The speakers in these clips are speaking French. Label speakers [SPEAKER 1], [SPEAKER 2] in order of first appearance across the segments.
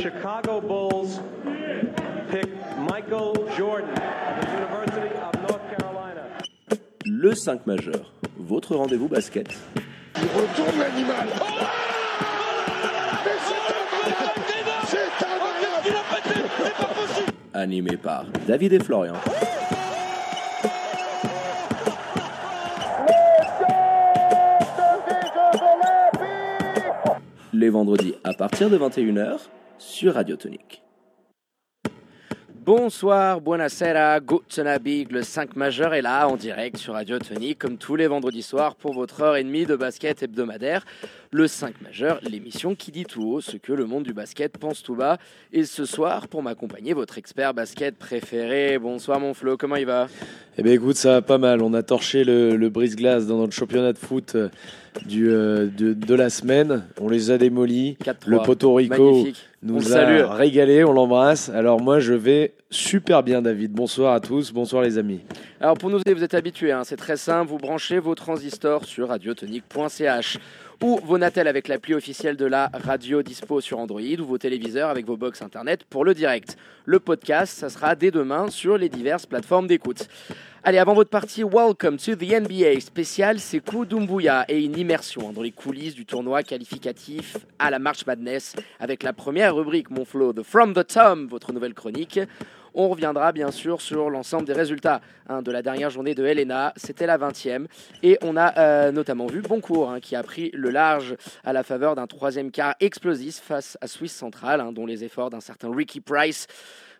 [SPEAKER 1] Chicago Bulls pick Michael Jordan of the University of North Carolina.
[SPEAKER 2] Le 5 majeur, votre rendez-vous basket.
[SPEAKER 3] Il retourne l'animal. Oh Mais c'est incroyable C'est incroyable
[SPEAKER 2] Animé par David et Florian. Les vendredis à partir de 21h sur Radio Tonique.
[SPEAKER 4] Bonsoir, buonasera, guten Abend, le 5 majeur est là en direct sur Radio Tonique comme tous les vendredis soirs pour votre heure et demie de basket hebdomadaire. Le 5 majeur, l'émission qui dit tout haut ce que le monde du basket pense tout bas. Et ce soir, pour m'accompagner, votre expert basket préféré. Bonsoir mon Flo, comment il va?
[SPEAKER 5] Eh bien écoute, ça va pas mal. On a torché le, le brise-glace dans notre championnat de foot euh, du, euh, de, de la semaine. On les a démolis.
[SPEAKER 4] 4-3.
[SPEAKER 5] Le Porto Rico
[SPEAKER 4] Magnifique. On
[SPEAKER 5] nous
[SPEAKER 4] le
[SPEAKER 5] a
[SPEAKER 4] salue.
[SPEAKER 5] régalé, on l'embrasse. Alors moi je vais super bien David. Bonsoir à tous, bonsoir les amis.
[SPEAKER 4] Alors pour nous vous êtes habitués, hein, c'est très simple, vous branchez vos transistors sur radiotonique.ch ou vos Natel avec l'appli officielle de la radio dispo sur Android ou vos téléviseurs avec vos box internet pour le direct. Le podcast, ça sera dès demain sur les diverses plateformes d'écoute. Allez, avant votre partie, welcome to the NBA spécial Sekou Doumbouya et une immersion hein, dans les coulisses du tournoi qualificatif à la March Madness avec la première rubrique, mon flow, de From the Tom, votre nouvelle chronique. On reviendra bien sûr sur l'ensemble des résultats hein, de la dernière journée de Helena. C'était la 20e. Et on a euh, notamment vu Boncourt hein, qui a pris le large à la faveur d'un troisième quart explosif face à Swiss Central, hein, dont les efforts d'un certain Ricky Price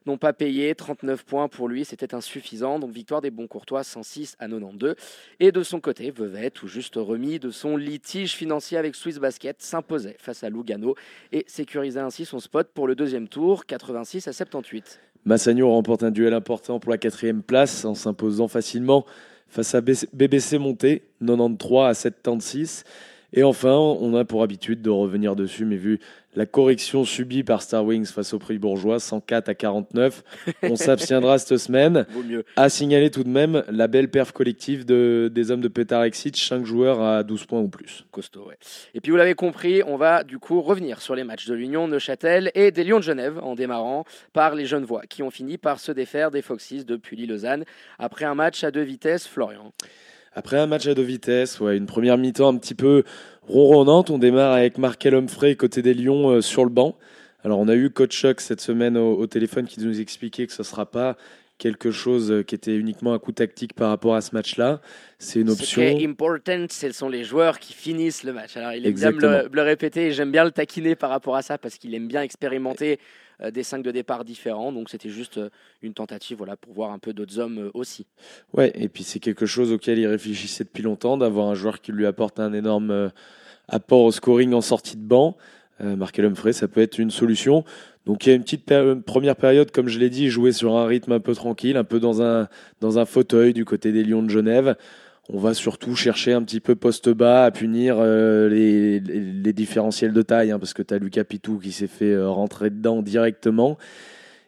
[SPEAKER 4] n'ont pas payé. 39 points pour lui, c'était insuffisant. Donc victoire des Boncourtois 106 à 92. Et de son côté, Vevey, tout juste remis de son litige financier avec Swiss Basket, s'imposait face à Lugano et sécurisait ainsi son spot pour le deuxième tour, 86 à 78.
[SPEAKER 5] Massagno remporte un duel important pour la quatrième place en s'imposant facilement face à BBC Monté, 93 à 76. Et enfin, on a pour habitude de revenir dessus, mais vu la correction subie par Star Wings face au prix bourgeois, 104 à 49, on s'abstiendra cette semaine.
[SPEAKER 4] Vaut mieux.
[SPEAKER 5] À signaler tout de même la belle perf collective de, des hommes de Pétard Exit, 5 joueurs à 12 points ou plus.
[SPEAKER 4] costaud. Ouais. Et puis vous l'avez compris, on va du coup revenir sur les matchs de l'Union Neuchâtel et des Lions de Genève en démarrant par les Genevois qui ont fini par se défaire des Foxes de Pully-Lausanne après un match à deux vitesses. Florian.
[SPEAKER 5] Après un match à deux vitesses, ouais, une première mi-temps un petit peu ronronnante, on démarre avec Markel Humphrey côté des Lions euh, sur le banc. Alors on a eu Coach Chuck cette semaine au, au téléphone qui nous expliquait que ce ne sera pas quelque chose euh, qui était uniquement un coup tactique par rapport à ce match-là. C'est une
[SPEAKER 4] Ce
[SPEAKER 5] option.
[SPEAKER 4] qui est important, ce sont les joueurs qui finissent le match. Alors il aime bien me le,
[SPEAKER 5] Exactement.
[SPEAKER 4] me le répéter et j'aime bien le taquiner par rapport à ça parce qu'il aime bien expérimenter des cinq de départ différents. Donc c'était juste euh, une tentative voilà, pour voir un peu d'autres hommes euh, aussi.
[SPEAKER 5] Ouais, et puis c'est quelque chose auquel il réfléchissait depuis longtemps, d'avoir un joueur qui lui apporte un énorme euh, apport au scoring en sortie de banc. Euh, Markel Humphrey, ça peut être une solution. Donc il y a une petite première période, comme je l'ai dit, jouer sur un rythme un peu tranquille, un peu dans un, dans un fauteuil du côté des Lions de Genève. On va surtout chercher un petit peu poste bas à punir euh, les, les, les différentiels de taille, hein, parce que tu as Lucas Pitou qui s'est fait euh, rentrer dedans directement.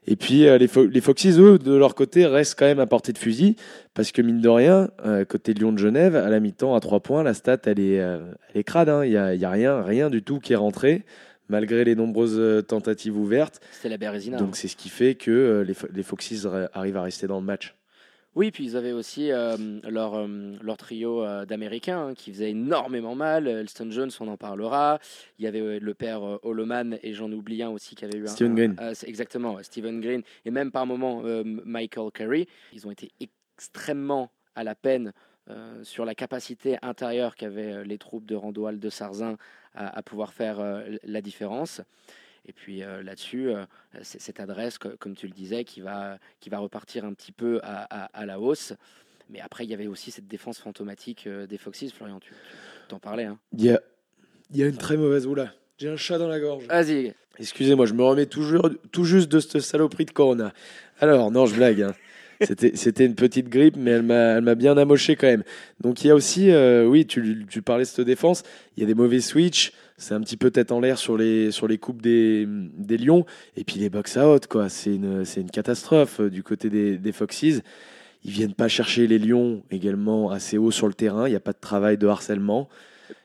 [SPEAKER 5] Et puis euh, les, Fo- les Foxys, eux, de leur côté, restent quand même à portée de fusil, parce que mine de rien, côté Lyon de Genève, à la mi-temps, à 3 points, la stat, elle est, elle est crade. hein. Il n'y a, y a rien, rien du tout qui est rentré, malgré les nombreuses tentatives ouvertes.
[SPEAKER 4] C'était la Bérésina.
[SPEAKER 5] Donc c'est ce qui fait que les, Fo- les Foxys arrivent à rester dans le match.
[SPEAKER 4] Oui, puis ils avaient aussi euh, leur, euh, leur trio euh, d'Américains hein, qui faisait énormément mal. Elston Jones, on en parlera. Il y avait le père Holoman et j'en oublie un aussi qui avait eu un.
[SPEAKER 5] Steven
[SPEAKER 4] un-
[SPEAKER 5] Green.
[SPEAKER 4] exactement, Stephen Green. Et même par moments Michael Curry. Ils ont été extrêmement à la peine euh, sur la capacité intérieure qu'avaient euh, les troupes de Randoal de Sarzin à, à pouvoir faire euh, la différence. Et puis euh, là-dessus, euh, c'est cette adresse, co- comme tu le disais, qui va, qui va repartir un petit peu à, à- à la hausse. Mais après, il y avait aussi cette défense fantomatique euh, des Foxys. Florian, tu t'en parlais. Hein.
[SPEAKER 5] Il y a, il y a une très mauvaise oula. J'ai un chat dans la gorge.
[SPEAKER 4] Vas-y,
[SPEAKER 5] Excusez-moi, je me remets toujours, tout juste de cette saloperie de Corona. Alors, non, je blague. hein. C'était, une petite grippe, mais elle m'a, bien amoché quand même. Donc il y a aussi, euh, oui, tu, tu parlais de cette défense, il y a des mauvais switch, c'est un petit peu tête en l'air sur les, sur les coupes des, des Lions, et puis les box-out, quoi. C'est une, c'est une catastrophe euh, du côté des, des Foxys. Ils viennent pas chercher les Lions également assez haut sur le terrain, il n'y a pas de travail de harcèlement.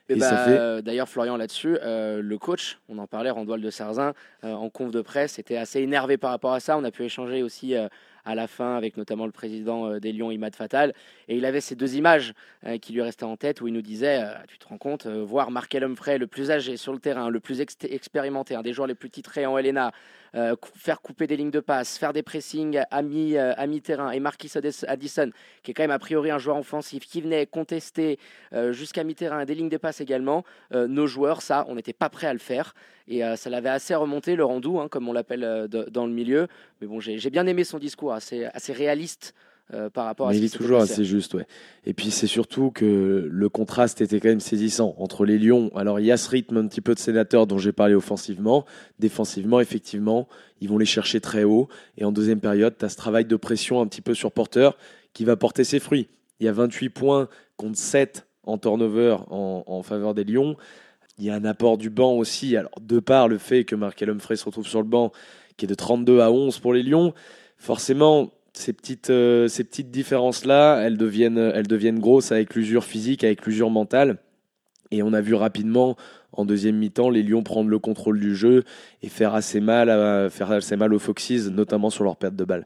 [SPEAKER 4] Et,
[SPEAKER 5] Et
[SPEAKER 4] bah,
[SPEAKER 5] ça fait-
[SPEAKER 4] euh, D'ailleurs, Florian, là-dessus, euh, le coach, on en parlait, Randoil de Sarzin, euh, en conf de presse, était assez énervé par rapport à ça. On a pu échanger aussi euh, à la fin avec notamment le président euh, des Lions, Imad Fatal. Et il avait ces deux images euh, qui lui restaient en tête où il nous disait euh, Tu te rends compte, voir Markel Humphrey, le plus âgé sur le terrain, le plus ex- expérimenté, un des joueurs les plus titrés en LNA, euh, faire couper des lignes de passe, faire des pressings à euh, mi-terrain, et Marquis Addison, qui est quand même a priori un joueur offensif, qui venait contester euh, jusqu'à mi-terrain, des lignes de passe également, nos joueurs, ça, on n'était pas prêt à le faire. Et ça l'avait assez remonté, le rendou, hein, comme on l'appelle dans le milieu. Mais bon, j'ai j'ai bien aimé son discours, assez, assez réaliste euh, par rapport à
[SPEAKER 5] Mais
[SPEAKER 4] ce
[SPEAKER 5] il
[SPEAKER 4] s'était
[SPEAKER 5] toujours assez juste, ouais. Et puis c'est surtout que le contraste était quand même saisissant entre les Lions. Alors il y a ce rythme un petit peu de sénateur dont j'ai parlé offensivement. Défensivement, effectivement, ils vont les chercher très haut. Et en deuxième période, tu as ce travail de pression un petit peu sur porteur qui va porter ses fruits. Il y a 28 points contre 7 en turnover en, en faveur des Lions. Il y a un apport du banc aussi. Alors, de par le fait que Markel Humphrey se retrouve sur le banc, qui est de 32 à 11 pour les Lions, forcément, ces petites, euh, ces petites différences-là, elles deviennent, elles deviennent grosses avec l'usure physique, avec l'usure mentale. Et on a vu rapidement, en deuxième mi-temps, les Lions prendre le contrôle du jeu et faire assez mal, à, faire assez mal aux Foxes, notamment sur leur perte de balle.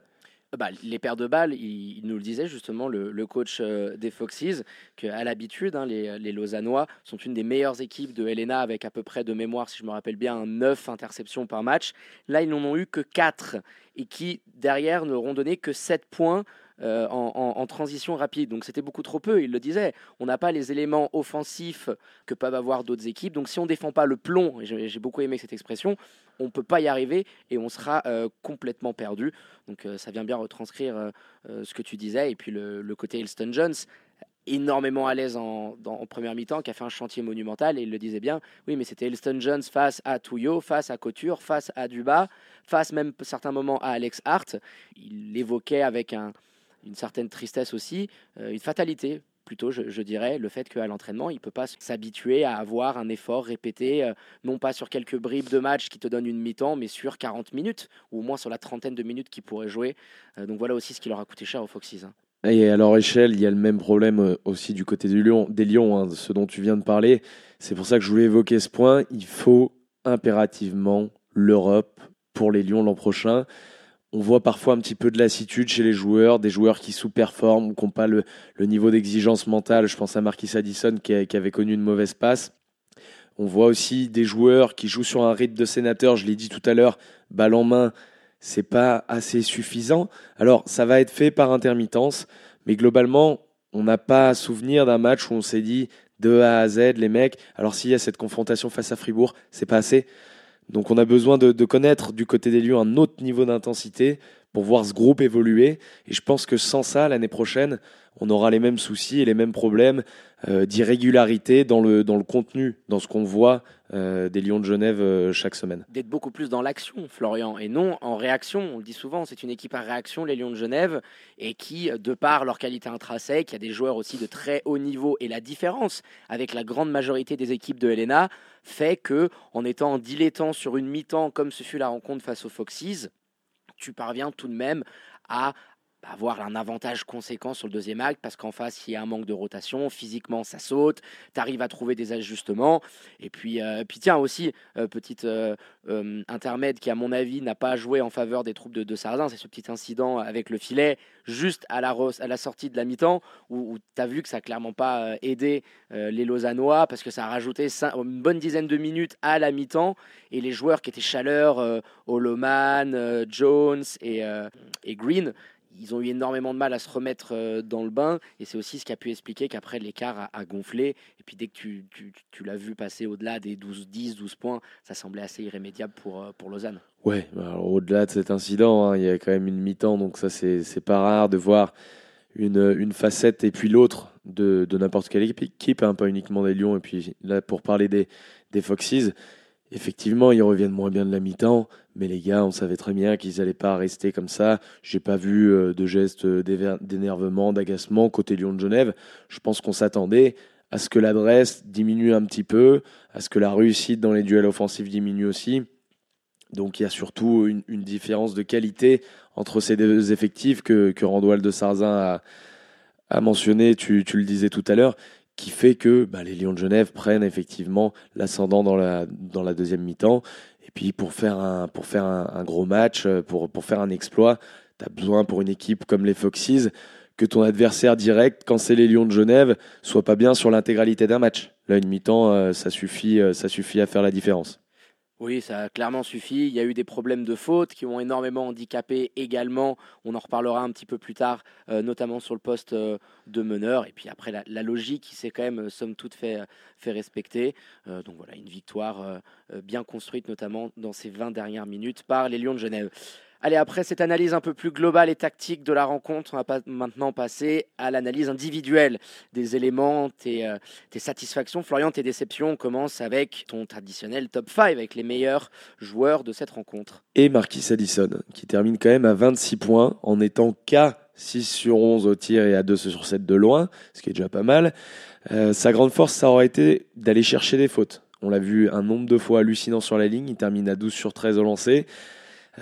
[SPEAKER 4] Bah, les paires de balles, il, nous le disait justement, le, le coach euh, des Foxes, qu'à l'habitude, hein, les, les Lausannois sont une des meilleures équipes de LNA avec à peu près de mémoire, si je me rappelle bien, 9 interceptions par match. Là, ils n'en ont eu que 4 et qui, derrière, n'auront donné que 7 points euh, en, transition rapide. Donc c'était beaucoup trop peu, il le disait. On n'a pas les éléments offensifs que peuvent avoir d'autres équipes. Donc si on ne défend pas le plomb, j'ai beaucoup aimé cette expression, on ne peut pas y arriver et on sera euh, complètement perdu. Donc euh, ça vient bien retranscrire ce que tu disais. Et puis le, côté Elston Jones, énormément à l'aise en, en première mi-temps, qui a fait un chantier monumental. Et il le disait bien, oui, mais c'était Elston Jones face à Touillot, face à Couture, face à Duba, face même certains moments à Alex Hart. Il l'évoquait avec un- une certaine tristesse aussi, euh, une fatalité plutôt, je, dirais, le fait qu'à l'entraînement, il ne peut pas s'habituer à avoir un effort répété, euh, non pas sur quelques bribes de match qui te donnent une mi-temps, mais sur 40 minutes, ou au moins sur la trentaine de minutes qu'il pourrait jouer. Euh, donc voilà aussi ce qui leur a coûté cher aux Foxes. hein.
[SPEAKER 5] Et à leur échelle, il y a le même problème aussi du côté des Lions, hein, ce dont tu viens de parler. C'est pour ça que je voulais évoquer ce point. Il faut impérativement l'Europe pour les Lions l'an prochain. On voit parfois un petit peu de lassitude chez les joueurs, des joueurs qui sous-performent ou qui n'ont pas le, niveau d'exigence mentale. Je pense à Marquis Addison qui avait connu une mauvaise passe. On voit aussi des joueurs qui jouent sur un rythme de sénateur, je l'ai dit tout à l'heure, balle en main, c'est pas assez suffisant. Alors, ça va être fait par intermittence, mais globalement, on n'a pas à souvenir d'un match où on s'est dit de A à Z, les mecs. Alors, s'il y a cette confrontation face à Fribourg, c'est pas assez. Donc, on a besoin de, connaître du côté des Lions un autre niveau d'intensité pour voir ce groupe évoluer. Et je pense que sans ça, l'année prochaine, on aura les mêmes soucis et les mêmes problèmes euh, d'irrégularité dans le, dans le contenu, dans ce qu'on voit euh, des Lions de Genève euh, chaque semaine.
[SPEAKER 4] D'être beaucoup plus dans l'action, Florian, et non en réaction. On le dit souvent, c'est une équipe à réaction, les Lions de Genève, et qui, de par leur qualité intrinsèque, il y a des joueurs aussi de très haut niveau, et la différence avec la grande majorité des équipes de LNA fait que, en étant dilettant sur une mi-temps, comme ce fut la rencontre face aux Foxes, tu parviens tout de même à avoir un avantage conséquent sur le deuxième acte parce qu'en face il y a un manque de rotation, physiquement ça saute, tu arrives à trouver des ajustements. Et puis, euh, puis tiens aussi euh, petite euh, euh, intermède qui à mon avis n'a pas joué en faveur des troupes de, de Sarzin, c'est ce petit incident avec le filet juste à la, à la sortie de la mi-temps où, tu as vu que ça n'a clairement pas aidé les Lausannois parce que ça a rajouté une bonne dizaine de minutes à la mi-temps et les joueurs qui étaient chaleur, Holoman, Jones et Green, ils ont eu énormément de mal à se remettre euh, dans le bain et c'est aussi ce qui a pu expliquer qu'après l'écart a, gonflé et puis dès que tu, tu- tu l'as vu passer au-delà des 12, 10, 12 points, ça semblait assez irrémédiable pour, euh, pour Lausanne.
[SPEAKER 5] Ouais, au-delà de cet incident, hein, il y a quand même une mi-temps, donc ça c'est pas rare de voir une, une facette et puis l'autre de, de n'importe quelle équipe, hein, pas uniquement des Lions. Et puis là, pour parler des, des Foxes, effectivement, ils reviennent moins bien de la mi-temps, mais les gars, on savait très bien qu'ils n'allaient pas rester comme ça. J'ai pas vu euh, de gestes d'énervement, d'agacement côté Lyon de Genève. Je pense qu'on s'attendait à ce que l'adresse diminue un petit peu, à ce que la réussite dans les duels offensifs diminue aussi. Donc il y a surtout une, différence de qualité entre ces deux effectifs que, que Randoual de Sarzin a, mentionné, tu, le disais tout à l'heure, qui fait que bah, les Lions de Genève prennent effectivement l'ascendant dans la, dans la deuxième mi-temps. Et puis pour faire un, pour faire un, gros match, euh, pour, pour faire un exploit, tu as besoin pour une équipe comme les Foxes que ton adversaire direct, quand c'est les Lions de Genève, soit pas bien sur l'intégralité d'un match. Là, une mi-temps, euh, ça, suffit, euh, ça suffit à faire la différence.
[SPEAKER 4] Oui, ça a clairement suffi. Il y a eu des problèmes de faute qui ont énormément handicapé également. On en reparlera un petit peu plus tard, euh, notamment sur le poste euh, de meneur. Et puis après, la, logique qui s'est quand même, euh, somme toute, fait, fait respecter. Donc voilà, une victoire bien construite, notamment dans ces 20 dernières minutes par les Lions de Genève. Allez, après cette analyse un peu plus globale et tactique de la rencontre, on va maintenant passer à l'analyse individuelle des éléments, tes, euh, tes satisfactions. Florian, tes déceptions, on commence avec ton traditionnel top 5, avec les meilleurs joueurs de cette rencontre.
[SPEAKER 5] Et Marquis Addison, qui termine quand même à 26 points, en étant qu'à 6 sur 11 au tir et à 2 sur 7 de loin, ce qui est déjà pas mal. Euh, sa grande force, ça aurait été d'aller chercher des fautes. On l'a vu un nombre de fois hallucinant sur la ligne, il termine à 12 sur 13 au lancer.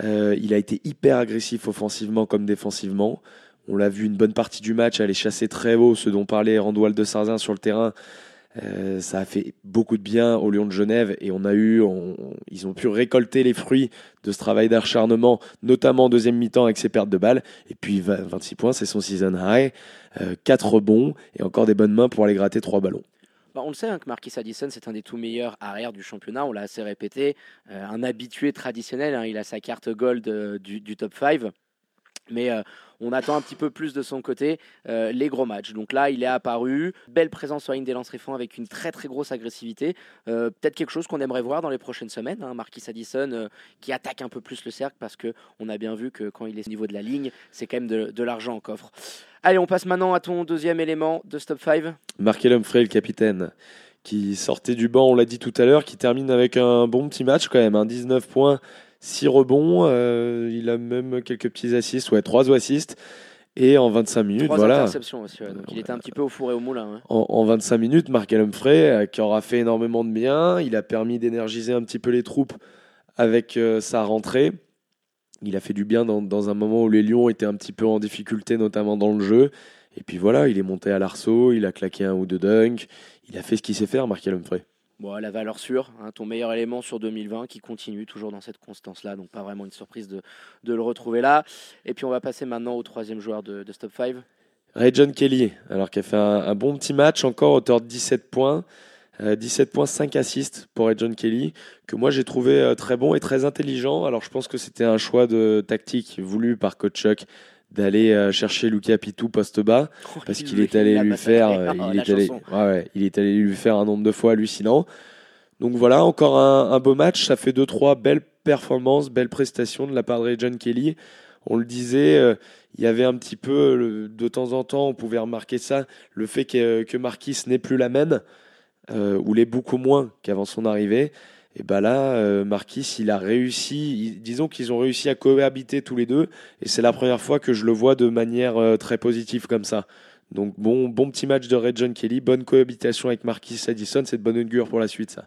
[SPEAKER 5] Euh, il a été hyper agressif offensivement comme défensivement. On l'a vu une bonne partie du match aller chasser très haut, ce dont parlait Randoual de Sarzin sur le terrain. Euh, ça a fait beaucoup de bien aux Lions de Genève et on a eu, ils ont pu récolter les fruits de ce travail d'acharnement, notamment en deuxième mi-temps avec ses pertes de balles. Et puis 20 26 points, c'est son season high, euh, 4 rebonds et encore des bonnes mains pour aller gratter trois ballons.
[SPEAKER 4] Bah, on le sait hein, que Marquis Addison, c'est un des tout meilleurs arrières du championnat. On l'a assez répété. Euh, un habitué traditionnel. hein, il a sa carte gold euh, du, du top 5. Mais euh, on attend un petit peu plus de son côté euh, les gros matchs. Donc là, il est apparu. Belle présence sur la ligne des lancers francs avec une très très grosse agressivité. Euh, Peut-être quelque chose qu'on aimerait voir dans les prochaines semaines. Hein, Marquis Addison euh, qui attaque un peu plus le cercle parce qu'on a bien vu que quand il est au niveau de la ligne, c'est quand même de, l'argent en coffre. Allez, on passe maintenant à ton deuxième élément de ce top 5.
[SPEAKER 5] Markel Humphrey, le capitaine, qui sortait du banc, on l'a dit tout à l'heure, qui termine avec un bon petit match quand même, un 19 points, 6 rebonds, euh, il a même quelques petits assists, ouais, 3 assists, et en 25 minutes,
[SPEAKER 4] Trois
[SPEAKER 5] voilà.
[SPEAKER 4] interceptions aussi. ouais. Donc il était un petit peu au four et au moulin. hein.
[SPEAKER 5] En, en 25 minutes, Markel Humphrey, euh, qui aura fait énormément de bien, il a permis d'énergiser un petit peu les troupes avec euh, sa rentrée. Il a fait du bien dans, dans un moment où les Lions étaient un petit peu en difficulté, notamment dans le jeu. Et puis voilà, il est monté à l'arceau, il a claqué un ou deux dunks, il a fait ce qu'il sait faire, Markel Humphrey.
[SPEAKER 4] Bon, la valeur sûre, hein, ton meilleur élément sur 2020 qui continue toujours dans cette constance-là. Donc pas vraiment une surprise de, le retrouver là. Et puis on va passer maintenant au troisième joueur de, de ce top 5.
[SPEAKER 5] Ray John Kelly, alors qui a fait un, bon petit match, encore auteur de 17 points. Euh, 17 points, 5 assists pour Ray John Kelly, que moi j'ai trouvé euh, très bon et très intelligent. Alors je pense que c'était un choix de tactique voulu par coach d'aller euh, chercher Luca Pitou poste bas parce
[SPEAKER 4] Il
[SPEAKER 5] qu'il est allé lui faire euh,
[SPEAKER 4] Oh,
[SPEAKER 5] il, est allé,
[SPEAKER 4] chanson.
[SPEAKER 5] ouais, ouais, il est allé lui faire un nombre de fois hallucinant. Donc voilà, encore un, un beau match, ça fait deux trois belles performances, belles prestations de la part de John Kelly. On le disait, euh, il y avait un petit peu, le- de temps en temps, on pouvait remarquer ça, le fait que, que Marquis n'est plus la même, euh, ou l'est beaucoup moins qu'avant son arrivée. Et ben là, euh, Marquis, il a réussi, disons qu'ils ont réussi à cohabiter tous les deux, et c'est la première fois que je le vois de manière euh, très positive comme ça. Donc bon, bon petit match de Ray John Kelly, bonne cohabitation avec Marquis Addison, c'est de bonne augure pour la suite ça.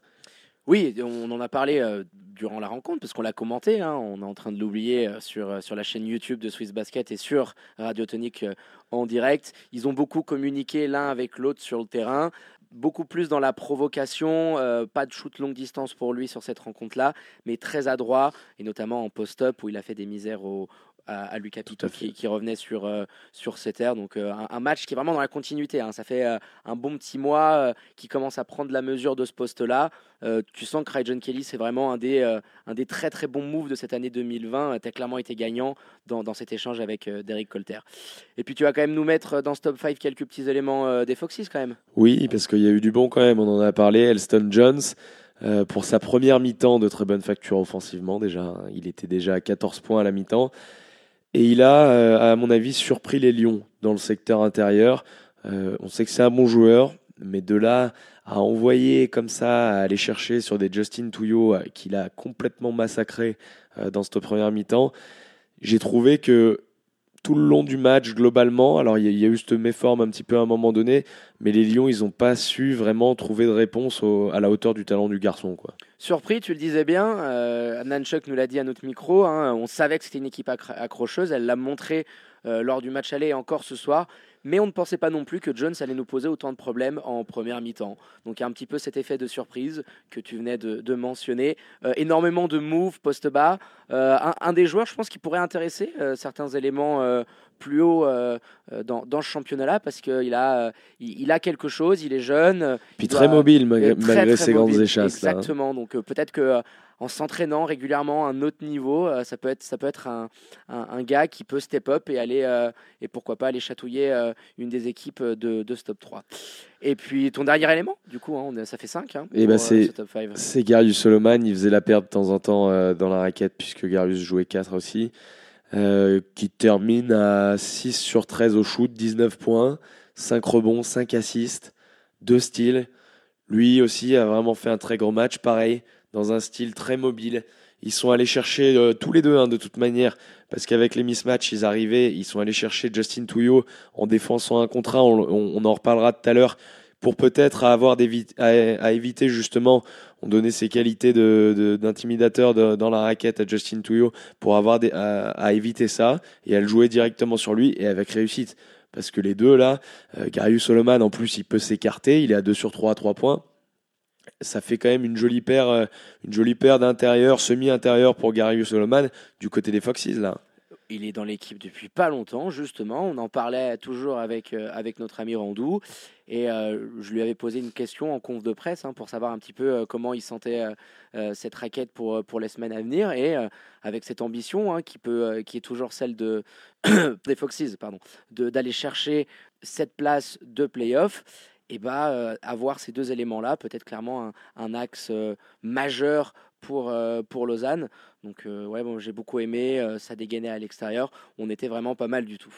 [SPEAKER 4] Oui, on en a parlé euh, durant la rencontre parce qu'on l'a commenté. hein. on est en train de l'oublier sur, sur la chaîne YouTube de Swiss Basket et sur Radio Tonic en direct. Ils ont beaucoup communiqué l'un avec l'autre sur le terrain. Beaucoup plus dans la provocation, euh, pas de shoot longue distance pour lui sur cette rencontre-là, mais très adroit, et notamment en post-up où il a fait des misères au, à, à Lucas qui, qui revenait sur, euh, sur cette air. Donc euh, un, un match qui est vraiment dans la continuité. hein. Ça fait euh, un bon petit mois euh, qui commence à prendre la mesure de ce poste-là. Tu sens que John Kelly, c'est vraiment un des, un des très très bons moves de cette année 2020. Tu as clairement été gagnant dans, dans cet échange avec Derek Colter. Et puis tu vas quand même nous mettre dans ce top 5 quelques petits éléments des Foxys quand même.
[SPEAKER 5] Oui, parce qu'il y a eu du bon quand même, on en a parlé. Elston Jones, euh, pour sa première mi-temps de très bonne facture offensivement déjà, hein. il était déjà à 14 points à la mi-temps. Et il a, euh, à mon avis, surpris les Lions dans le secteur intérieur. Euh, on sait que c'est un bon joueur, mais de là à envoyer comme ça, à aller chercher sur des Justin Touillot euh, qu'il a complètement massacré dans cette première mi-temps, j'ai trouvé que tout le long du match, globalement, alors il y, a- eu cette méforme un petit peu à un moment donné, mais les Lions, ils n'ont pas su vraiment trouver de réponse à la hauteur du talent du garçon. Quoi.
[SPEAKER 4] Surpris, tu le disais bien, euh, Nanchuk nous l'a dit à notre micro, hein, on savait que c'était une équipe accro- accrocheuse, elle l'a montré euh, lors du match aller et encore ce soir, mais on ne pensait pas non plus que Jones allait nous poser autant de problèmes en première mi-temps. Donc il y a un petit peu cet effet de surprise que tu venais de, de mentionner. Euh, énormément de moves poste bas. Euh, un, un des joueurs, je pense, qui pourrait intéresser euh, certains éléments plus haut dans, dans ce championnat-là parce qu'il a, il, il a quelque chose, il est jeune.
[SPEAKER 5] Puis
[SPEAKER 4] il
[SPEAKER 5] très
[SPEAKER 4] doit-
[SPEAKER 5] mobile malgré,
[SPEAKER 4] est très,
[SPEAKER 5] malgré
[SPEAKER 4] très
[SPEAKER 5] ses grandes échasses. là, hein.
[SPEAKER 4] Exactement. Donc peut-être que en s'entraînant régulièrement à un autre niveau, euh, ça peut être ça peut être un, un, un gars qui peut step up et aller euh, et pourquoi pas aller chatouiller euh, une des équipes de, de ce top 3. Et puis ton dernier élément, du coup, hein, on a- ça fait 5 hein,
[SPEAKER 5] Eh
[SPEAKER 4] pour,
[SPEAKER 5] ben,
[SPEAKER 4] euh,
[SPEAKER 5] c'est-
[SPEAKER 4] ce top 5.
[SPEAKER 5] C'est Garius Solomon, il faisait la perte de temps en temps euh, dans la raquette puisque Garius jouait 4 aussi, euh, qui termine à 6 sur 13 au shoot, 19 points, 5 rebonds, 5 assists, 2 styles. Lui aussi a vraiment fait un très gros match, pareil, dans un style très mobile. Ils sont allés chercher euh, tous les deux hein, de toute manière, parce qu'avec les mismatchs, ils arrivaient, ils sont allés chercher Justin Touillot en défensant un contrat, on, on- en reparlera tout à l'heure, pour peut-être avoir des à, à éviter justement on donnait ses qualités d'intimidateur de, dans la raquette à Justin Touillot pour avoir à, éviter ça et à le jouer directement sur lui et avec réussite. Parce que les deux là, euh, Garius en plus il peut s'écarter, il est à 2 sur 3 à 3 points. Ça fait quand même une jolie paire, euh, une jolie paire d'intérieur, semi-intérieur pour Garius Solomon du côté des Foxes là.
[SPEAKER 4] Il est dans l'équipe depuis pas longtemps, justement. On en parlait toujours avec, euh, avec notre ami Randou. Et euh, je lui avais posé une question en conf de presse hein, pour savoir un petit peu comment il sentait cette raquette pour, pour les semaines à venir. Et avec cette ambition hein, qui, peut, qui est toujours celle de, des Foxes, pardon, d'aller chercher cette place de playoff. Et bah, euh, avoir ces deux éléments-là peut être clairement un, axe euh, majeur pour, euh, pour Lausanne. Donc ouais, bon, j'ai beaucoup aimé, ça dégainait à l'extérieur, on était vraiment pas mal du tout.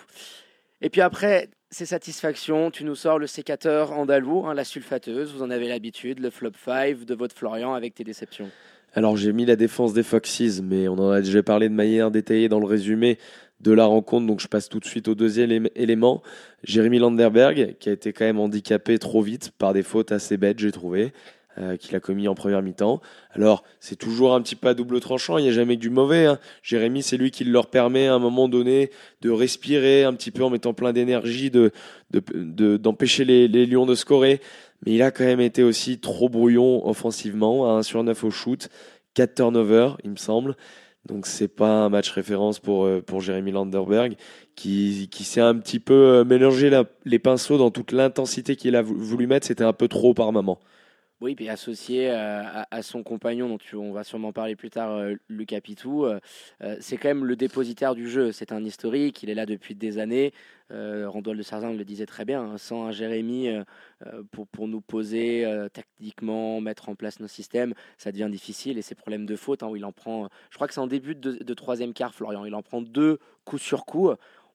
[SPEAKER 4] Et puis après, ces satisfactions, tu nous sors le sécateur andalou, hein, la sulfateuse, vous en avez l'habitude, le flop 5 de votre Florian avec tes déceptions.
[SPEAKER 5] Alors j'ai mis la défense des Foxes, mais on en a déjà parlé de manière détaillée dans le résumé de la rencontre, donc je passe tout de suite au deuxième élé- élément. Jérémy Landerberg, qui a été quand même handicapé trop vite par des fautes assez bêtes, j'ai trouvé, euh, qu'il a commis en première mi-temps. Alors c'est toujours un petit peu à double tranchant, il n'y a jamais que du mauvais. hein. Jérémy, c'est lui qui leur permet à un moment donné de respirer un petit peu en mettant plein d'énergie, de, de- d'empêcher les, les Lions de scorer. Mais il a quand même été aussi trop brouillon offensivement, à 1 sur 9 au shoot, 4 turnovers, il me semble. Donc c'est pas un match référence pour, euh, pour Jérémy Landerberg, qui, qui s'est un petit peu euh, mélangé la- les pinceaux dans toute l'intensité qu'il a vou- voulu mettre. C'était un peu trop par moment.
[SPEAKER 4] Oui, puis associé euh, à, son compagnon, dont on va sûrement parler plus tard, euh, Lucas Pitou, euh, c'est quand même le dépositaire du jeu. C'est un historique, il est là depuis des années. Euh, de Sarzin le disait très bien, hein, sans un Jérémy pour, pour nous poser tactiquement, mettre en place nos systèmes, ça devient difficile. Et ces problèmes de faute, hein, où il en prend, je crois que c'est en début de, troisième quart, Florian, il en prend deux coup sur coup.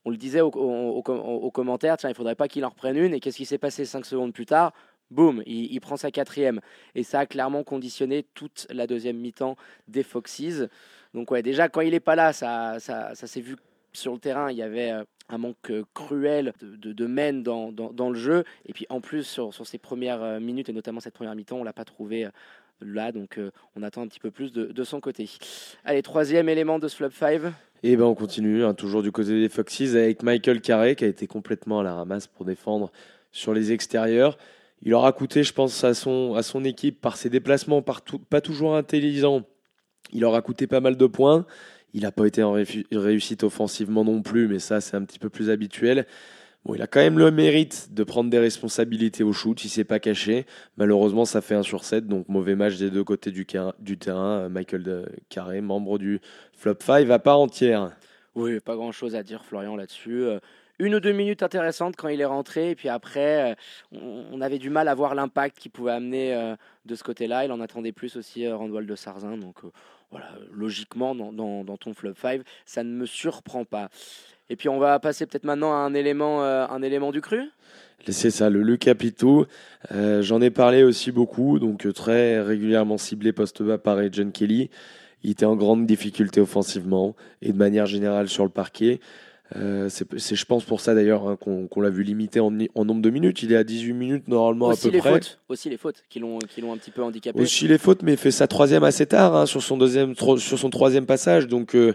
[SPEAKER 4] On le disait au, au, au- au commentaire, tiens, il faudrait pas qu'il en reprenne une. Et qu'est-ce qui s'est passé cinq secondes plus tard? Boum, il, prend sa quatrième. Et ça a clairement conditionné toute la deuxième mi-temps des Foxes. Donc ouais, déjà quand il est pas là, ça, s'est vu sur le terrain. Il y avait euh, un manque euh, cruel de, de, dans, le jeu. Et puis en plus sur, sur ces premières euh, minutes et notamment cette première mi-temps, on l'a pas trouvé là. Donc on attend un petit peu plus de, son côté. Allez, troisième élément de ce flop 5.
[SPEAKER 5] Et ben on continue, hein, toujours du côté des Foxes, avec Michael Carré, qui a été complètement à la ramasse pour défendre sur les extérieurs. Il aura coûté, je pense, à son, à son équipe par ses déplacements, pas toujours intelligents. Il aura coûté pas mal de points. Il n'a pas été en réussite offensivement non plus, mais ça, c'est un petit peu plus habituel. Bon, il a quand même le mérite de prendre des responsabilités au shoot. Il s'est pas caché. Malheureusement, ça fait 1 sur 7, donc mauvais match des deux côtés du, du terrain. Euh, Michael Carré, membre du flop 5 à part entière.
[SPEAKER 4] Oui, pas grand chose à dire, Florian, là-dessus. Une ou deux minutes intéressantes quand il est rentré, et puis après, euh, on, avait du mal à voir l'impact qu'il pouvait amener euh, de ce côté-là. Il en attendait plus aussi, euh, Randwall de Sarzin. Donc voilà, logiquement, dans, ton flop 5, ça ne me surprend pas. Et puis on va passer peut-être maintenant à un élément, un élément du cru.
[SPEAKER 5] C'est ça, le Luca Pitou. Euh, J'en ai parlé aussi beaucoup, donc très régulièrement ciblé poste bas par John Kelly. Il était en grande difficulté offensivement et de manière générale sur le parquet. Euh, c'est, je pense pour ça d'ailleurs hein, qu'on, l'a vu limité en, en, nombre de minutes. Il est à 18 minutes normalement
[SPEAKER 4] aussi
[SPEAKER 5] à peu
[SPEAKER 4] les
[SPEAKER 5] près.
[SPEAKER 4] Fautes, aussi les fautes qui l'ont, qui l'ont un petit peu handicapé.
[SPEAKER 5] Aussi les fautes, mais il fait sa troisième assez tard hein, sur, son deuxième, sur son troisième passage. Donc euh,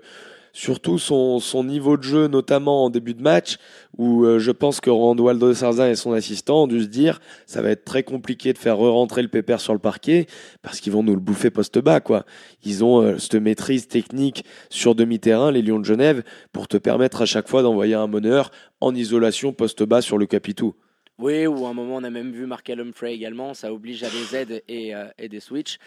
[SPEAKER 5] surtout son, son niveau de jeu, notamment en début de match, où euh, je pense que Randwaldo Sarzin et son assistant ont dû se dire ça va être très compliqué de faire re-rentrer le pépère sur le parquet parce qu'ils vont nous le bouffer poste bas quoi. Ils ont euh, cette maîtrise technique sur demi-terrain les Lions de Genève pour te permettre à chaque fois d'envoyer un meneur en isolation poste bas sur le Capitou.
[SPEAKER 4] Oui, ou à un moment on a même vu Markel Humphrey également, ça oblige à des aides et, euh, et des switches.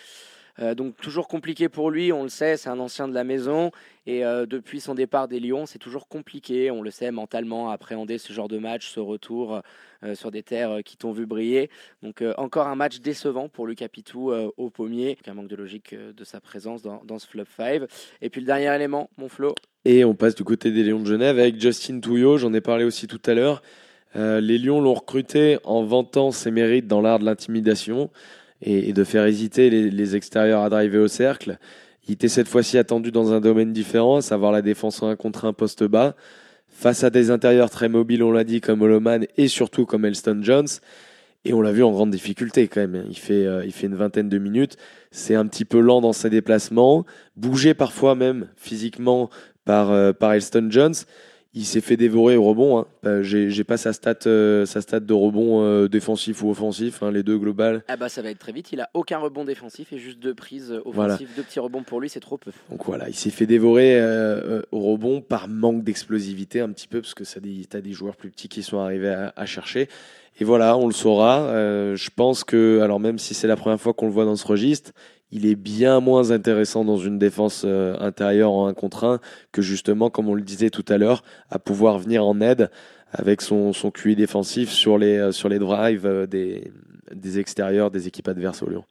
[SPEAKER 4] Euh, donc toujours compliqué pour lui, on le sait, c'est un ancien de la maison et euh, depuis son départ des Lions, c'est toujours compliqué, on le sait mentalement, à appréhender ce genre de match, ce retour euh, sur des terres qui t'ont vu briller. Donc encore un match décevant pour Lucas Pitou au pommier, un manque de logique de sa présence dans, dans ce flop 5. Et puis le dernier élément, mon Flo.
[SPEAKER 5] Et on passe du côté des Lions de Genève avec Justin Touillot, j'en ai parlé aussi tout à l'heure. les Lions l'ont recruté en vantant ses mérites dans l'art de l'intimidation et, de faire hésiter les, extérieurs à driver au cercle. Il était cette fois-ci attendu dans un domaine différent, à savoir la défense en un contre un poste bas, face à des intérieurs très mobiles, on l'a dit, comme Holoman et surtout comme Elston Jones. Et on l'a vu en grande difficulté quand même. Il fait, euh, il fait une vingtaine de minutes. C'est un petit peu lent dans ses déplacements, bougé parfois même physiquement par, euh, par Elston Jones il s'est fait dévorer au rebond. Hein. Euh, j'ai pas sa stat, euh, sa stat de rebond euh, défensif ou offensif, hein, les deux globales.
[SPEAKER 4] Ah bah ça va être très vite. Il a aucun rebond défensif et juste deux prises offensives, voilà. deux petits rebonds pour lui, c'est trop peu.
[SPEAKER 5] Donc voilà, il s'est fait dévorer euh, au rebond par manque d'explosivité un petit peu parce que ça des, as des joueurs plus petits qui sont arrivés à, à chercher. Et voilà, on le saura. je pense que, alors même si c'est la première fois qu'on le voit dans ce registre, il est bien moins intéressant dans une défense euh, intérieure en 1 contre 1 que justement, comme on le disait tout à l'heure, à pouvoir venir en aide avec son, son QI défensif sur les, euh, sur les drives euh, des, des extérieurs des équipes adverses au Lyon.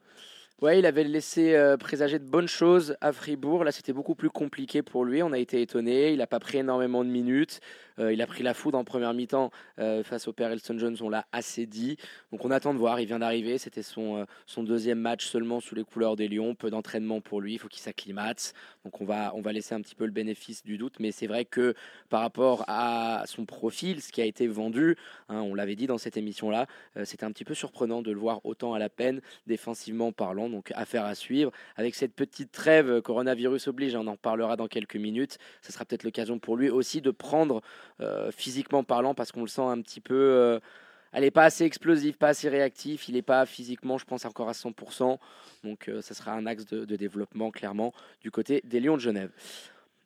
[SPEAKER 4] Ouais, il avait laissé euh, présager de bonnes choses à Fribourg. Là, c'était beaucoup plus compliqué pour lui. On a été étonné. Il n'a pas pris énormément de minutes. Euh, il a pris la foudre en première mi-temps euh, face au père Elton Jones. On l'a assez dit. Donc, on attend de voir. Il vient d'arriver. C'était son, son deuxième match seulement sous les couleurs des Lions. Peu d'entraînement pour lui. Il faut qu'il s'acclimate. Donc, on va, laisser un petit peu le bénéfice du doute. Mais c'est vrai que par rapport à son profil, ce qui a été vendu, hein, on l'avait dit dans cette émission-là, c'était un petit peu surprenant de le voir autant à la peine défensivement parlant donc affaire à suivre. Avec cette petite trêve, coronavirus oblige, on en parlera dans quelques minutes. Ce sera peut-être l'occasion pour lui aussi de prendre euh, physiquement parlant, parce qu'on le sent un petit peu. Euh, elle n'est pas assez explosif, pas assez réactif. Il n'est pas physiquement, je pense, encore à 100%. Donc, euh, ça sera un axe de, de développement, clairement, du côté des Lions de Genève.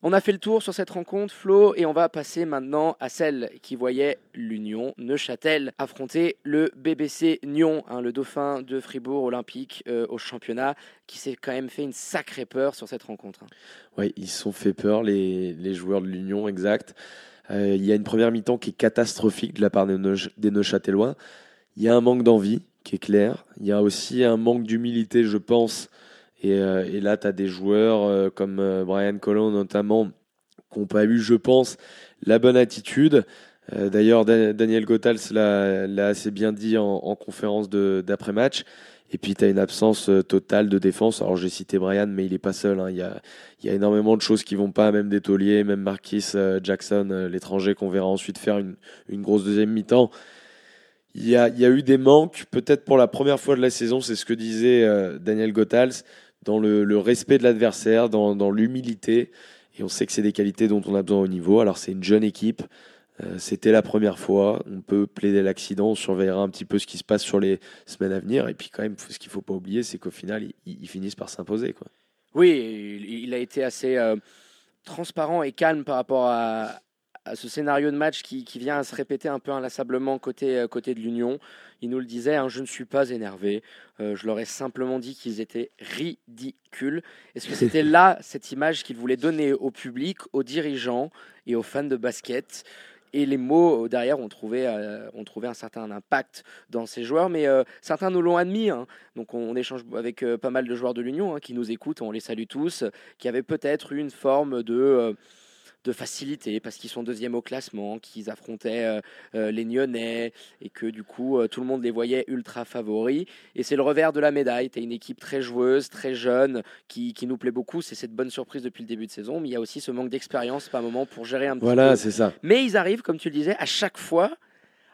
[SPEAKER 4] On a fait le tour sur cette rencontre, Flo, et on va passer maintenant à celle qui voyait l'Union Neuchâtel affronter le BBC Nyon, hein, le dauphin de Fribourg olympique euh, au championnat, qui s'est quand même fait une sacrée peur sur cette rencontre. Hein.
[SPEAKER 5] Oui, ils se sont fait peur, les, joueurs de l'Union, exact. Euh, il y a une première mi-temps qui est catastrophique de la part des, des Neuchâtelois. Il y a un manque d'envie qui est clair. Il y a aussi un manque d'humilité, je pense, et, euh, et là, tu as des joueurs euh, comme euh, Brian Colon notamment, qui n'ont pas eu, je pense, la bonne attitude. D'ailleurs, Daniel Gotals l'a assez bien dit en, en conférence d'après-match. Et puis, tu as une absence totale de défense. Alors, j'ai cité Brian, mais il n'est pas seul. Hein. Il, y a, énormément de choses qui vont pas, même des tauliers, même Marquis Jackson, l'étranger qu'on verra ensuite faire une, grosse deuxième mi-temps. Il y, a, il y a eu des manques, peut-être pour la première fois de la saison, c'est ce que disait Daniel Gotals dans le, respect de l'adversaire, dans, l'humilité. Et on sait que c'est des qualités dont on a besoin au niveau. Alors c'est une jeune équipe. Euh, C'était la première fois. On peut plaider l'accident. On surveillera un petit peu ce qui se passe sur les semaines à venir. Et puis quand même, ce qu'il faut pas oublier, c'est qu'au final, ils, finissent par s'imposer.
[SPEAKER 4] Oui, il a été assez euh, transparent et calme par rapport à, à ce scénario de match qui, qui, vient à se répéter un peu inlassablement côté, euh, côté de l'Union. Il nous le disait, hein, je ne suis pas énervé. Euh, je leur ai simplement dit qu'ils étaient ridicules. Est-ce que c'était là cette image qu'il voulait donner au public, aux dirigeants et aux fans de basket? Et les mots derrière ont trouvé, euh, ont trouvé un certain impact dans ces joueurs, mais euh, certains nous l'ont admis. Hein. Donc on, on, échange avec euh, pas mal de joueurs de l'Union hein, qui nous écoutent, on les salue tous, qui avaient peut-être une forme de de facilité parce qu'ils sont deuxième au classement, qu'ils affrontaient euh, euh, les Nyonnais et que du coup euh, tout le monde les voyait ultra favoris. Et c'est le revers de la médaille. Tu es une équipe très joueuse, très jeune, qui, qui nous plaît beaucoup. C'est cette bonne surprise depuis le début de saison. Mais il y a aussi ce manque d'expérience par moment pour gérer un petit
[SPEAKER 5] Voilà,
[SPEAKER 4] peu.
[SPEAKER 5] c'est ça.
[SPEAKER 4] Mais ils arrivent, comme tu le disais, à chaque fois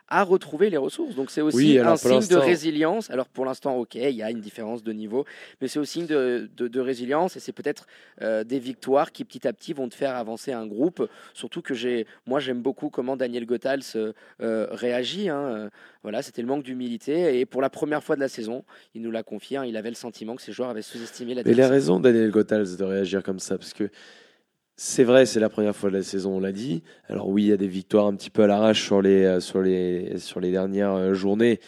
[SPEAKER 4] à retrouver les ressources. Donc c'est aussi
[SPEAKER 5] Oui, alors
[SPEAKER 4] un signe de résilience. Alors pour l'instant, ok, il y a une différence de niveau, mais c'est aussi signe de, de- de résilience et c'est peut-être euh, des victoires qui petit à petit vont te faire avancer un groupe. Surtout que j'ai, moi j'aime beaucoup comment Daniel Gothals euh, euh, réagit. hein. Voilà, c'était le manque d'humilité et pour la première fois de la saison, il nous l'a confié. hein, il avait le sentiment que ses joueurs avaient sous-estimé la
[SPEAKER 5] Mais il a raison, Daniel Gothals, de réagir comme ça, parce que c'est vrai, c'est la première fois de la saison, on l'a dit. Alors oui, il y a des victoires un petit peu à l'arrache sur les, euh, dernières euh, journées.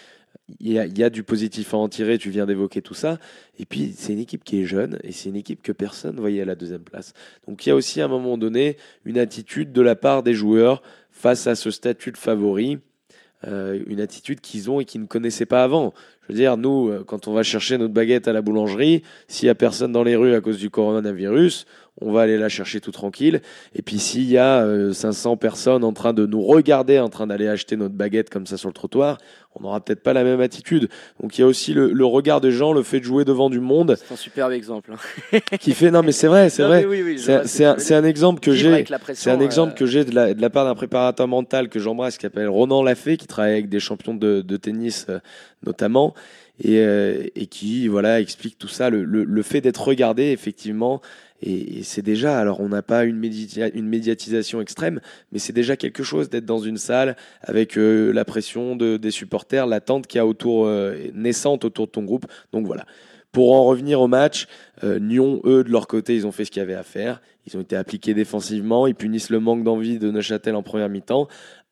[SPEAKER 5] Il y, a, il y a du positif à en tirer, tu viens d'évoquer tout ça. Et puis, c'est une équipe qui est jeune, et c'est une équipe que personne ne voyait à la deuxième place. Donc il y a aussi à un moment donné une attitude de la part des joueurs face à ce statut de favori, euh, une attitude qu'ils ont et qu'ils ne connaissaient pas avant. Je veux dire, nous, euh, quand on va chercher notre baguette à la boulangerie, s'il y a personne dans les rues à cause du coronavirus, on va aller la chercher tout tranquille. Et puis s'il y a euh, 500 personnes en train de nous regarder, en train d'aller acheter notre baguette comme ça sur le trottoir, on n'aura peut-être pas la même attitude. Donc il y a aussi le, le regard des gens, le fait de jouer devant du monde,
[SPEAKER 4] C'est un superbe exemple. hein.
[SPEAKER 5] qui fait non mais c'est vrai, c'est vrai.
[SPEAKER 4] oui, oui,
[SPEAKER 5] C'est un- exemple que j'ai. C'est un exemple
[SPEAKER 4] euh,
[SPEAKER 5] que j'ai de la, de la part d'un préparateur mental que j'embrasse qui s'appelle Ronan Lafay, qui travaille avec des champions de, de tennis euh, notamment, et, euh, et qui voilà explique tout ça, le, le, fait d'être regardé effectivement. Et, c'est déjà, alors on n'a pas une, une médiatisation extrême, mais c'est déjà quelque chose d'être dans une salle avec euh, la pression de, des supporters, l'attente qu'il y a autour, euh, naissante autour de ton groupe. Donc voilà. Pour en revenir au match, euh, Nyon, eux, de leur côté, ils ont fait ce qu'il y avait à faire. Ils ont été appliqués défensivement. Ils punissent le manque d'envie de Neuchâtel en première mi-temps.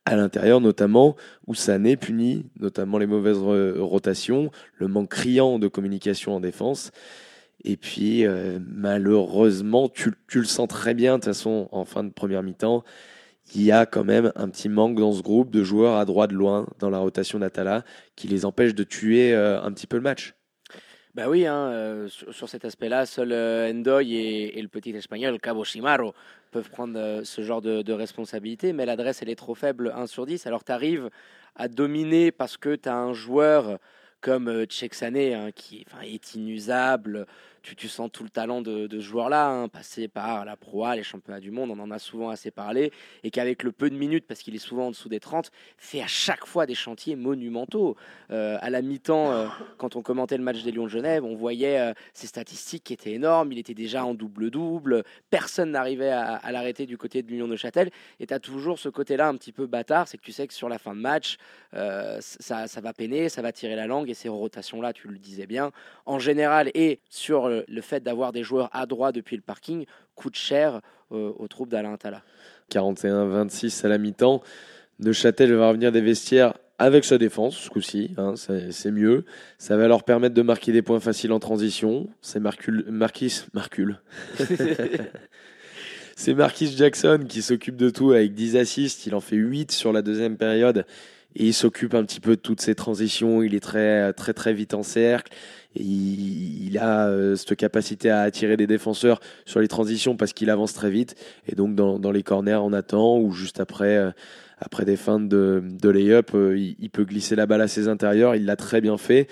[SPEAKER 5] À l'intérieur, notamment, où Sané punit notamment les mauvaises rotations, le manque criant de communication en défense. Et puis, euh, malheureusement, tu, le sens très bien, de toute façon, en fin de première mi-temps, il y a quand même un petit manque dans ce groupe de joueurs à droite loin dans la rotation d'Atala qui les empêche de tuer euh, un petit peu le match.
[SPEAKER 4] Bah oui, hein, euh, sur, cet aspect-là, seul Endoy et, le petit espagnol Cabo Shimaro peuvent prendre euh, ce genre de, de responsabilité, mais l'adresse elle est trop faible, 1 sur 10. Alors tu arrives à dominer parce que tu as un joueur comme euh, Tchèque Sané hein, qui est inusable. Tu, tu sens tout le talent de, de ce joueur-là, hein, passé par la Pro les championnats du monde, on en a souvent assez parlé, et qu'avec le peu de minutes, parce qu'il est souvent en dessous des 30, fait à chaque fois des chantiers monumentaux. Euh, à la mi-temps, euh, quand on commentait le match des Lions de Genève, on voyait euh, ses statistiques qui étaient énormes. Il était déjà en double-double. Personne n'arrivait à, l'arrêter du côté de l'Union de Châtel. Et tu as toujours ce côté-là un petit peu bâtard, c'est que tu sais que sur la fin de match, euh, ça, ça va peiner, ça va tirer la langue. Et ces rotations-là, tu le disais bien, en général, et sur le, le fait d'avoir des joueurs à droit depuis le parking, coûte cher euh, aux troupes d'Alain Tala.
[SPEAKER 5] 41-26 à la mi-temps. Neuchâtel va revenir des vestiaires avec sa défense, ce coup-ci, hein, c'est mieux. Ça va leur permettre de marquer des points faciles en transition. C'est Marquis. C'est Marquis Jackson qui s'occupe de tout avec 10 assists. Il en fait 8 sur la deuxième période. Et il s'occupe un petit peu de toutes ces transitions. Il est très, très, très vite en cercle. Il, a euh, cette capacité à attirer des défenseurs sur les transitions parce qu'il avance très vite. Et donc, dans, les corners, on attend ou juste après, euh, après des feintes de, lay-up, euh, il, peut glisser la balle à ses intérieurs. Il l'a très bien fait.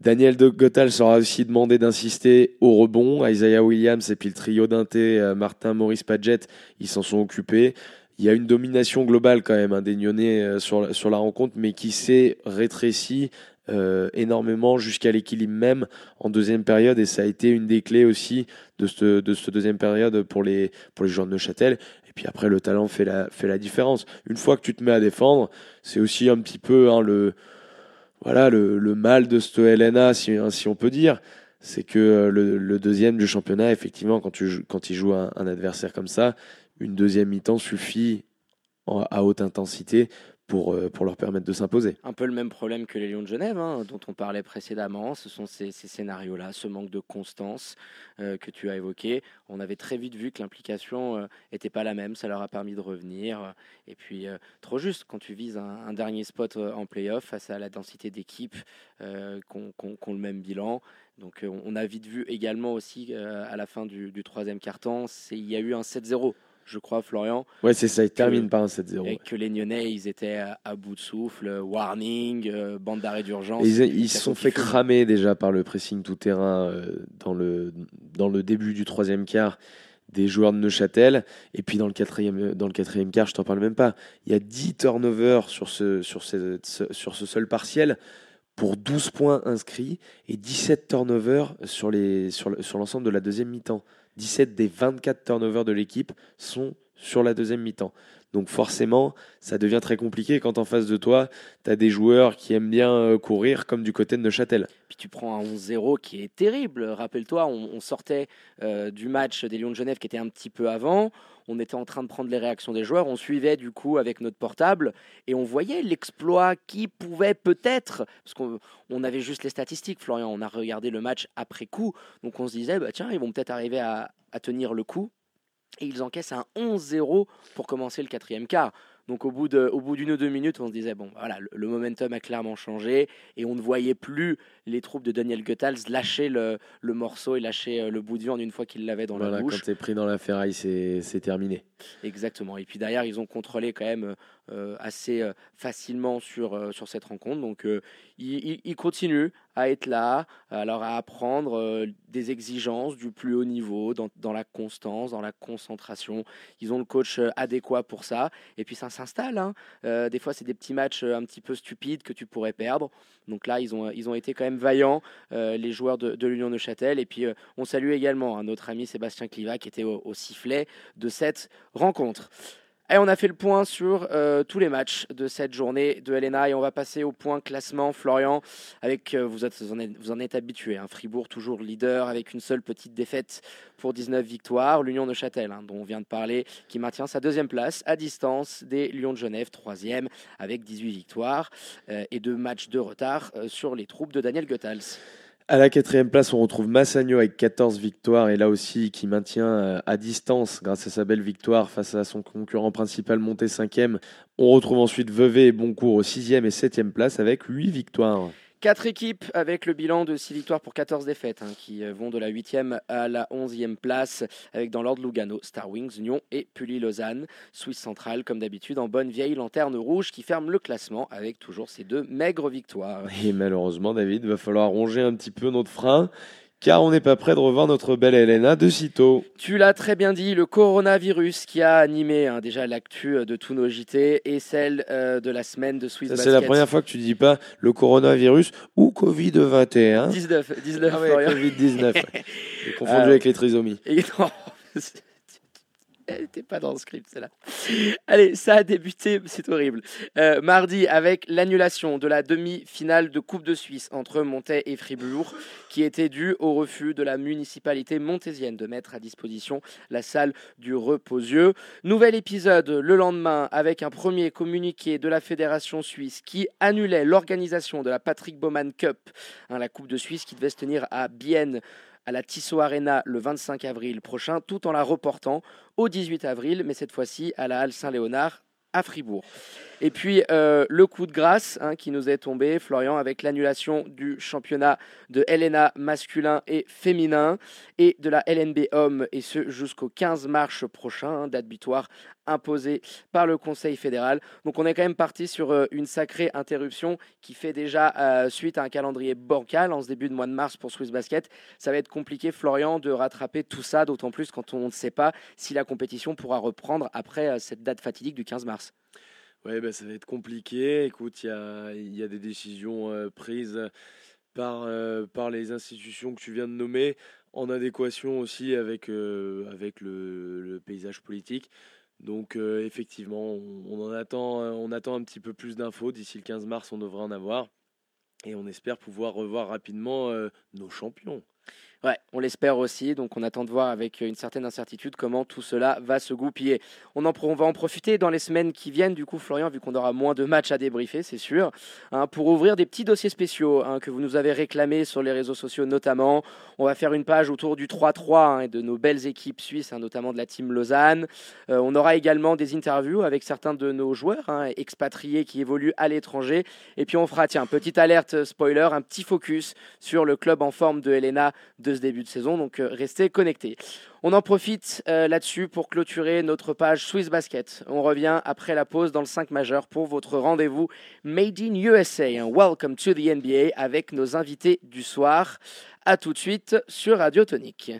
[SPEAKER 5] Daniel de Gottal sera aussi demandé d'insister au rebond. Isaiah Williams et puis le trio d'inté, Martin, Maurice Padgett, ils s'en sont occupés. Il y a une domination globale quand même, des Nyonnais, euh, sur, sur la rencontre, mais qui s'est rétrécie euh, énormément jusqu'à l'équilibre même en deuxième période. Et ça a été une des clés aussi de cette, de cette deuxième période pour les, pour les joueurs de Neuchâtel. Et puis après, le talent fait la, fait la différence. Une fois que tu te mets à défendre, c'est aussi un petit peu hein, le, voilà, le, le mal de ce LNA, si, hein, si on peut dire. C'est que euh, le, deuxième du championnat, effectivement, quand, tu, quand il joue un adversaire comme ça, une deuxième mi-temps suffit à haute intensité pour, euh, pour leur permettre de s'imposer.
[SPEAKER 4] un peu le même problème que les Lions de Genève, hein, dont on parlait précédemment. Ce sont ces, scénarios-là, ce manque de constance euh, que tu as évoqué. On avait très vite vu que l'implication n'était pas la même. Ça leur a permis de revenir. euh, Et puis, euh, trop juste, quand tu vises un, dernier spot euh, en playoff face à la densité d'équipes euh, qui ont- le même bilan. Donc, euh, on a vite vu également aussi euh, à la fin du, du troisième quart-temps, il y a eu un 7-0 je crois, Florian.
[SPEAKER 5] Ouais, c'est ça, il termine par un 7-0.
[SPEAKER 4] Et que les Nyonnais, ils étaient à, bout de souffle, warning, euh, bande d'arrêt d'urgence.
[SPEAKER 5] Ils se sont fait cramer déjà par le pressing tout-terrain euh, dans, le, dans le début du troisième quart des joueurs de Neuchâtel. Et puis dans le quatrième, dans le quatrième quart, je t'en parle même pas, il y a 10 turnovers sur ce, sur ce, sur ce seul partiel pour 12 points inscrits et 17 turnovers sur les- sur sur l'ensemble de la deuxième mi-temps. 17 des 24 turnovers de l'équipe sont sur la deuxième mi-temps. Donc forcément, ça devient très compliqué quand en face de toi, tu as des joueurs qui aiment bien euh, courir comme du côté de Neuchâtel.
[SPEAKER 4] Puis tu prends un 11-0 qui est terrible. Rappelle-toi, on, sortait euh, du match des Lions de Genève qui était un petit peu avant. On était en train de prendre les réactions des joueurs. On suivait du coup avec notre portable et on voyait l'exploit qui pouvait peut-être, parce qu'on on avait juste les statistiques, Florian. On a regardé le match après coup. Donc on se disait, bah, tiens, ils vont peut-être arriver à, à tenir le coup. Et ils encaissent un 11-0 pour commencer le quatrième quart. Donc au bout de- au bout d'une ou deux minutes, on se disait, bon, voilà, le, le momentum a clairement changé et on ne voyait plus les troupes de Daniel Goethals lâcher le, le morceau et lâcher euh, le bout de viande une fois qu'il l'avait dans
[SPEAKER 5] Voilà,
[SPEAKER 4] la
[SPEAKER 5] quand
[SPEAKER 4] bouche.
[SPEAKER 5] tu es pris dans la ferraille, c'est c'est terminé.
[SPEAKER 4] Exactement. Et puis derrière, ils ont contrôlé quand même euh, assez euh, facilement sur, euh, sur cette rencontre. Donc ils, continuent à être là, alors à apprendre des exigences du plus haut niveau, dans, dans la constance, dans la concentration. Ils ont le coach adéquat pour ça. Et puis ça s'installe. hein. Des fois, c'est des petits matchs un petit peu stupides que tu pourrais perdre. Donc là, ils ont, ils ont été quand même vaillants, les joueurs de, l'Union de Châtel. Et puis, on salue également hein, notre ami Sébastien Cliva qui était au, au sifflet de cette rencontre. Et on a fait le point sur euh, tous les matchs de cette journée de LNA et on va passer au point classement. Florian, avec euh, vous, êtes, vous, en êtes, habitué. hein, Fribourg toujours leader avec une seule petite défaite pour 19 victoires. L'Union de Châtel, hein, dont on vient de parler, qui maintient sa deuxième place à distance des Lions de Genève, troisième avec 18 victoires euh, et deux matchs de retard sur les troupes de Daniel Goethals.
[SPEAKER 5] À la quatrième place, on retrouve Massagno avec 14 victoires et là aussi qui maintient euh, à distance grâce à sa belle victoire face à son concurrent principal monté cinquième. On retrouve ensuite Vevey et Boncourt au sixième et septième place avec 8 victoires.
[SPEAKER 4] Quatre équipes avec le bilan de 6 victoires pour 14 défaites hein, qui euh, vont de la 8e à la 11e place avec dans l'ordre Lugano, Star Wings, Lyon et Pully Lausanne. Suisse centrale comme d'habitude en bonne vieille lanterne rouge qui ferme le classement avec toujours ces deux maigres victoires.
[SPEAKER 5] Et malheureusement, David, va falloir ronger un petit peu notre frein car on n'est pas prêt de revoir notre belle Helena de sitôt.
[SPEAKER 4] Tu l'as très bien dit, le coronavirus qui a animé hein, déjà l'actu euh, de tous nos JT et celle euh, de la semaine de Swiss.
[SPEAKER 5] C'est la première fois que tu dis pas le coronavirus ou Covid-21.
[SPEAKER 4] 19, 19
[SPEAKER 5] Ah ouais,
[SPEAKER 4] Florian.
[SPEAKER 5] Covid-19. J'ai confondu
[SPEAKER 4] Alors.
[SPEAKER 5] avec les trisomies.
[SPEAKER 4] Et non, elle n'était pas dans le script, celle-là. Allez, ça a débuté, c'est horrible. Euh, mardi, avec l'annulation de la demi-finale de Coupe de Suisse entre Montaix et Fribourg, qui était due au refus de la municipalité montésienne de mettre à disposition la salle du Reposieux. Nouvel épisode le lendemain, avec un premier communiqué de la Fédération suisse qui annulait l'organisation de la Patrick Baumann Cup, hein, la Coupe de Suisse qui devait se tenir à Bienne à la Tissot Arena le 25 avril prochain, tout en la reportant au 18 avril, mais cette fois-ci à la Halle Saint-Léonard à Fribourg. Et puis euh, le coup de grâce hein, qui nous est tombé, Florian, avec l'annulation du championnat de LNA masculin et féminin et de la LNB homme, et ce jusqu'au 15 mars prochain, hein, date butoir imposée par le Conseil fédéral. Donc on est quand même parti sur euh, une sacrée interruption qui fait déjà euh, suite à un calendrier bancal en ce début de mois de mars pour Swiss Basket. Ça va être compliqué, Florian, de rattraper tout ça, d'autant plus quand on ne sait pas si la compétition pourra reprendre après euh, cette date fatidique du 15 mars.
[SPEAKER 5] Ouais, bah, ça va être compliqué. Écoute, il y a, des décisions prises par, les institutions que tu viens de nommer, en adéquation aussi avec, le paysage politique. Donc euh, effectivement, euh, on attend un petit peu plus d'infos. D'ici le 15 mars, on devrait en avoir. Et on espère pouvoir revoir rapidement euh, nos champions.
[SPEAKER 4] On l'espère aussi. Donc, on attend de voir avec une certaine incertitude comment tout cela va se goupiller. On, va en profiter dans les semaines qui viennent, du coup, Florian, vu qu'on aura moins de matchs à débriefer, c'est sûr, hein, pour ouvrir des petits dossiers spéciaux hein, que vous nous avez réclamés sur les réseaux sociaux notamment. On va faire une page autour du 3-3 hein, et de nos belles équipes suisses, notamment de la team Lausanne. Euh, on aura également des interviews avec certains de nos joueurs expatriés qui évoluent à l'étranger. Et puis, on fera, tiens, petite alerte spoiler, un petit focus sur le club en forme de Helena de ce début de saison, donc euh, restez connectés. On en profite euh, là-dessus pour clôturer notre page Swiss Basket. On revient après la pause dans le 5 majeur pour votre rendez-vous Made in USA. hein. Welcome to the NBA avec nos invités du soir. A tout de suite sur Radio Tonique.